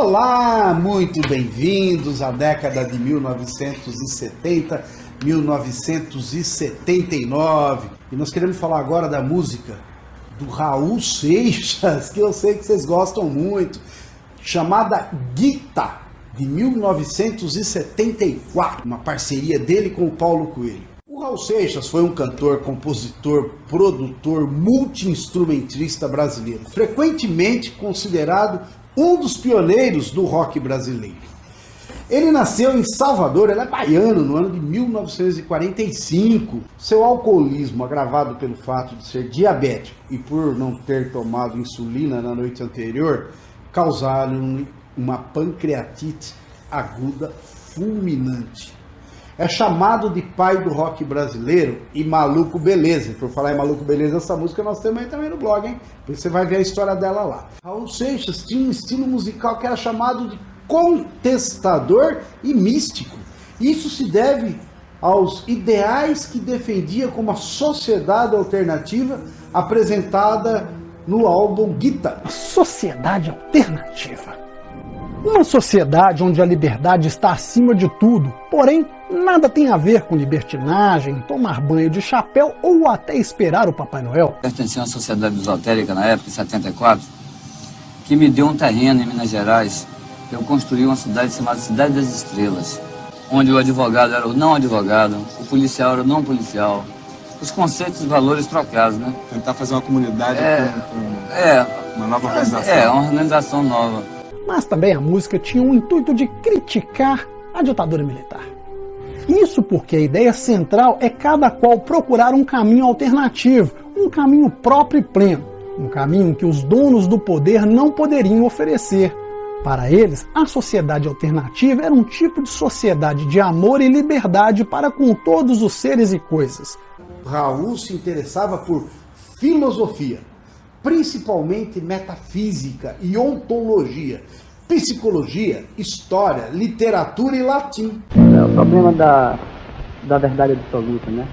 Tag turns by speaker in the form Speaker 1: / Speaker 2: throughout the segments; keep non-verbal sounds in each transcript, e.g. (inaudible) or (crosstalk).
Speaker 1: Olá, muito bem-vindos à década de 1970, 1979. E nós queremos falar agora da música do Raul Seixas, (laughs) que eu sei que vocês gostam muito, chamada Guita, de 1974, uma parceria dele com o Paulo Coelho. O Raul Seixas foi um cantor, compositor, produtor, multi-instrumentista brasileiro, frequentemente considerado um dos pioneiros do rock brasileiro. Ele nasceu em Salvador, ele é baiano, no ano de 1945. Seu alcoolismo, agravado pelo fato de ser diabético e por não ter tomado insulina na noite anterior, causaram uma pancreatite aguda fulminante. É chamado de pai do rock brasileiro e maluco beleza. Por falar em maluco beleza, essa música nós temos aí também no blog, hein? Você vai ver a história dela lá. Raul Seixas tinha um estilo musical que era chamado de contestador e místico. Isso se deve aos ideais que defendia como a sociedade alternativa apresentada no álbum Gita.
Speaker 2: Sociedade alternativa. Uma sociedade onde a liberdade está acima de tudo, porém nada tem a ver com libertinagem, tomar banho de chapéu ou até esperar o Papai Noel.
Speaker 3: Pertencia a uma sociedade esotérica na época, em 74, que me deu um terreno em Minas Gerais. Eu construí uma cidade chamada Cidade das Estrelas, onde o advogado era o não advogado, o policial era o não policial. Os conceitos e valores trocados, né?
Speaker 4: Tentar fazer uma comunidade
Speaker 3: É,
Speaker 4: com, com
Speaker 3: é,
Speaker 4: uma nova organização.
Speaker 3: é, uma organização nova.
Speaker 2: Mas também a música tinha o intuito de criticar a ditadura militar. Isso porque a ideia central é cada qual procurar um caminho alternativo, um caminho próprio e pleno, um caminho que os donos do poder não poderiam oferecer. Para eles, a sociedade alternativa era um tipo de sociedade de amor e liberdade para com todos os seres e coisas.
Speaker 1: Raul se interessava por filosofia, principalmente metafísica e ontologia, psicologia, história, literatura e latim.
Speaker 5: É o problema da, da verdade absoluta, né?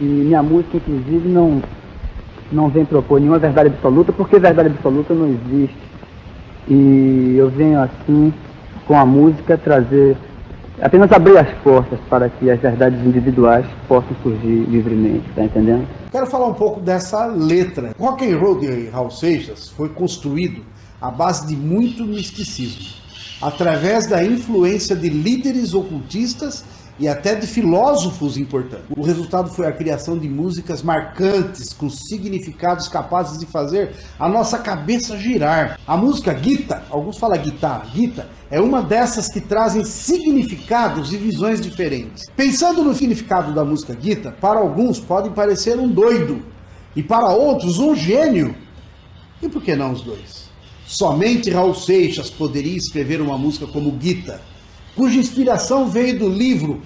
Speaker 5: E minha música, inclusive, não, não vem propor nenhuma verdade absoluta, porque verdade absoluta não existe. E eu venho, assim, com a música, trazer, apenas abrir as portas para que as verdades individuais possam surgir livremente, tá entendendo?
Speaker 1: Quero falar um pouco dessa letra. Rock and roll de Raul Seixas foi construído à base de muito misticismo, através da influência de líderes ocultistas e até de filósofos importantes. O resultado foi a criação de músicas marcantes, com significados capazes de fazer a nossa cabeça girar. A música Gita, alguns falam guitarra, Gita, é uma dessas que trazem significados e visões diferentes. Pensando no significado da música Gita, para alguns pode parecer um doido, e para outros um gênio. E por que não os dois? Somente Raul Seixas poderia escrever uma música como Gita, cuja inspiração veio do livro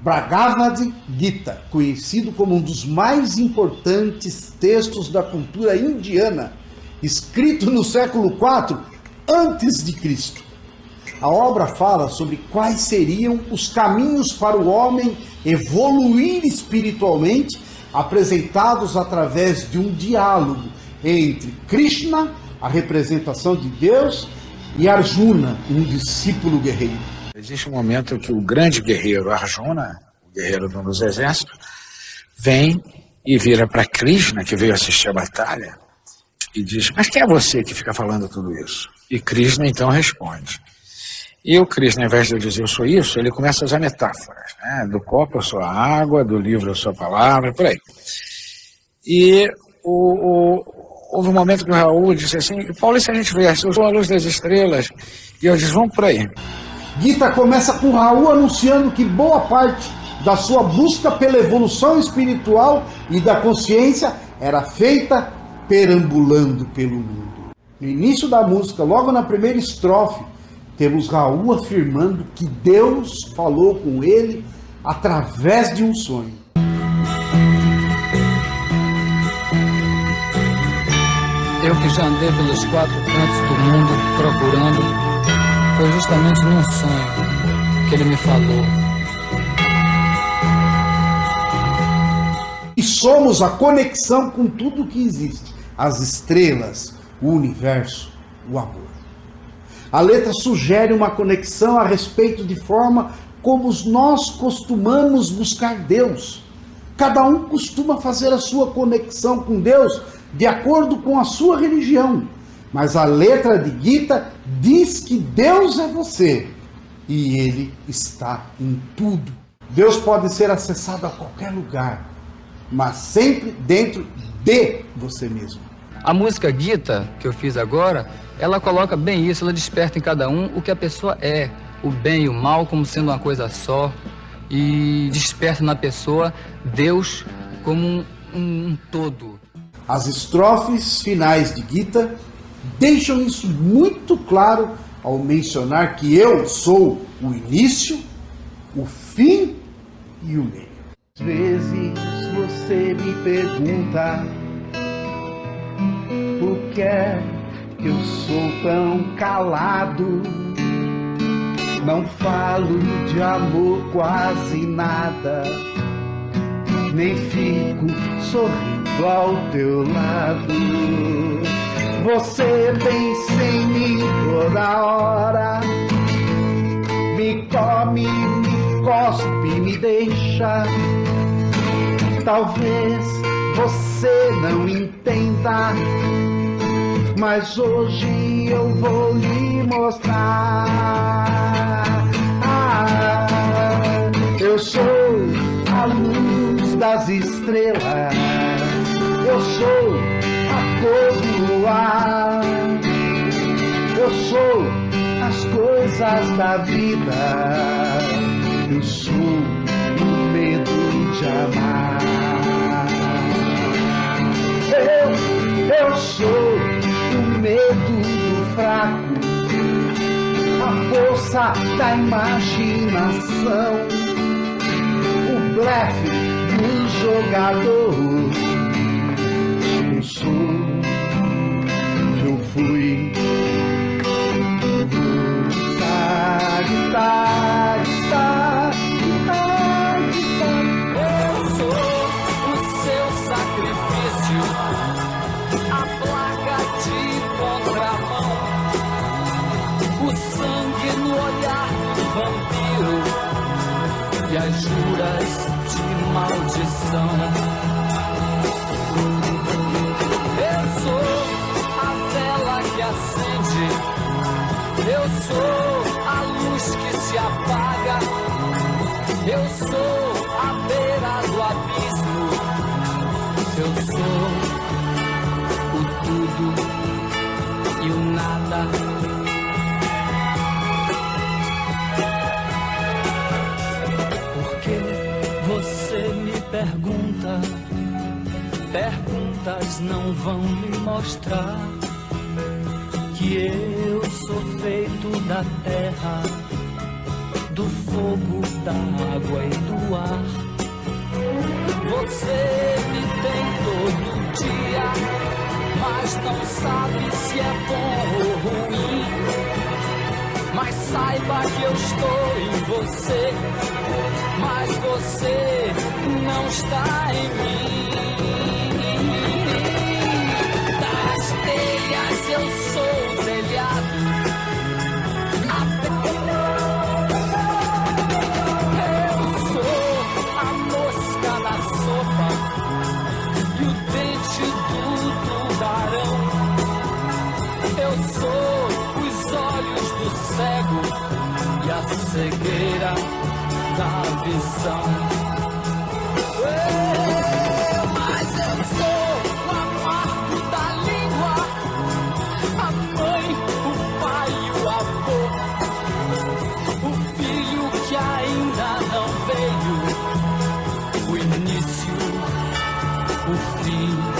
Speaker 1: Bhagavad Gita, conhecido como um dos mais importantes textos da cultura indiana, escrito no século IV antes de Cristo. A obra fala sobre quais seriam os caminhos para o homem evoluir espiritualmente, apresentados através de um diálogo entre Krishna, a representação de Deus, e Arjuna, um discípulo guerreiro.
Speaker 6: Existe um momento que o grande guerreiro Arjuna, o guerreiro de um dos exércitos, vem e vira para Krishna, que veio assistir a batalha, e diz: Mas quem é você que fica falando tudo isso? E Krishna então responde. E o Krishna, ao invés de dizer eu sou isso, ele começa a usar metáforas. Né? Do copo eu sou a água, do livro eu sou a palavra, por aí. E o, o, houve um momento que o Raul disse assim: Paulo, e se a gente viesse? Eu sou a luz das estrelas. E eu disse: Vamos por aí.
Speaker 1: Gita começa com Raul anunciando que boa parte da sua busca pela evolução espiritual e da consciência era feita perambulando pelo mundo. No início da música, logo na primeira estrofe, temos Raul afirmando que Deus falou com ele através de um sonho.
Speaker 3: Eu que já andei pelos quatro cantos do mundo procurando, foi justamente num sonho que ele me falou.
Speaker 1: E somos a conexão com tudo que existe: as estrelas, o universo, o amor. A letra sugere uma conexão a respeito de forma como nós costumamos buscar Deus. Cada um costuma fazer a sua conexão com Deus de acordo com a sua religião. Mas a letra de Gita diz que Deus é você e Ele está em tudo. Deus pode ser acessado a qualquer lugar, mas sempre dentro de você mesmo.
Speaker 3: A música Gita, que eu fiz agora, ela coloca bem isso, ela desperta em cada um o que a pessoa é, o bem e o mal como sendo uma coisa só, e desperta na pessoa Deus como um, um, um todo.
Speaker 1: As estrofes finais de Gita deixam isso muito claro ao mencionar que eu sou o início, o fim e o meio. Às vezes você me pergunta por que eu sou tão calado. Não falo de amor quase nada, nem fico sorrindo ao teu lado. Você pensa em mim toda hora, me come, me cospe, me deixa. Talvez você não entenda, mas hoje eu vou lhe mostrar. Ah, eu sou a luz das estrelas, eu sou a cor do ar, eu sou as coisas da vida, eu sou o medo de amar. Eu, eu sou o medo do fraco, a força da imaginação, o blefe do jogador. Eu sou, fui. Guitar, guitar, guitar.
Speaker 7: Eu sou o seu sacrifício, a placa de contramão, o sangue no olhar do vampiro e as juras de maldição. Não vão me mostrar que eu sou feito da terra do fogo, da água e do ar. Você me tem todo dia, mas não sabe se é bom ou ruim. Mas saiba que eu estou em você, mas você não está em mim. Eu sou os olhos do cego e a cegueira da visão. Eu, mas eu sou o amargo da língua, a mãe, o pai o avô. O filho que ainda não veio, o início, o fim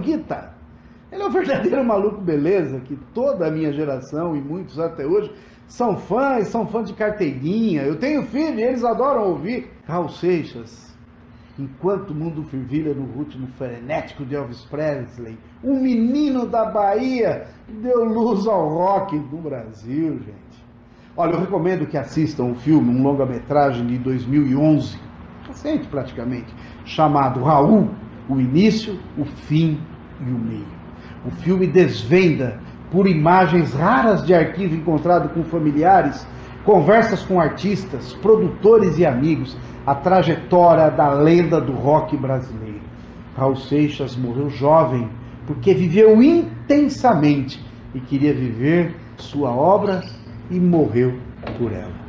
Speaker 1: É Ele é o verdadeiro (laughs) maluco beleza, que toda a minha geração e muitos até hoje são fãs, são fãs de carteirinha. Eu tenho filho e eles adoram ouvir. Raul Seixas, enquanto o mundo fervilha no ritmo frenético de Elvis Presley, um menino da Bahia deu luz ao rock no Brasil, gente. Olha, eu recomendo que assistam um filme, um longa-metragem de 2011, recente praticamente, chamado Raul, o início, o fim e o meio. O filme desvenda, por imagens raras de arquivo encontrado com familiares, conversas com artistas, produtores e amigos, a trajetória da lenda do rock brasileiro. Raul Seixas morreu jovem porque viveu intensamente e queria viver sua obra e morreu por ela.